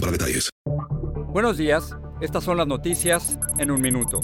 para detalles. Buenos días, estas son las noticias en un minuto.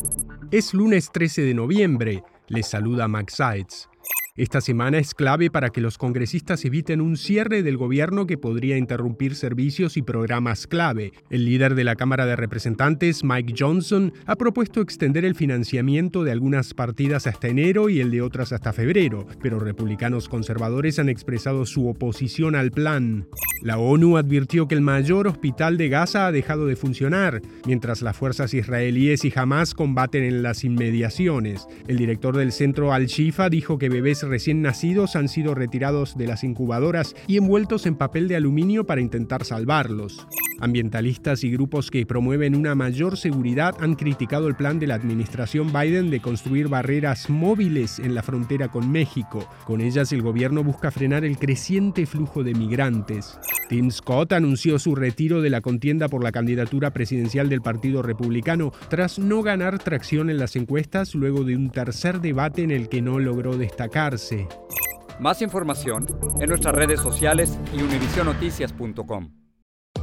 Es lunes 13 de noviembre, les saluda Max Sides. Esta semana es clave para que los congresistas eviten un cierre del gobierno que podría interrumpir servicios y programas clave. El líder de la Cámara de Representantes, Mike Johnson, ha propuesto extender el financiamiento de algunas partidas hasta enero y el de otras hasta febrero, pero republicanos conservadores han expresado su oposición al plan. La ONU advirtió que el mayor hospital de Gaza ha dejado de funcionar, mientras las fuerzas israelíes y Hamas combaten en las inmediaciones. El director del centro Al-Shifa dijo que bebés recién nacidos han sido retirados de las incubadoras y envueltos en papel de aluminio para intentar salvarlos. Ambientalistas y grupos que promueven una mayor seguridad han criticado el plan de la administración Biden de construir barreras móviles en la frontera con México. Con ellas el gobierno busca frenar el creciente flujo de migrantes. Tim Scott anunció su retiro de la contienda por la candidatura presidencial del Partido Republicano tras no ganar tracción en las encuestas luego de un tercer debate en el que no logró destacarse. Más información en nuestras redes sociales y univisionoticias.com.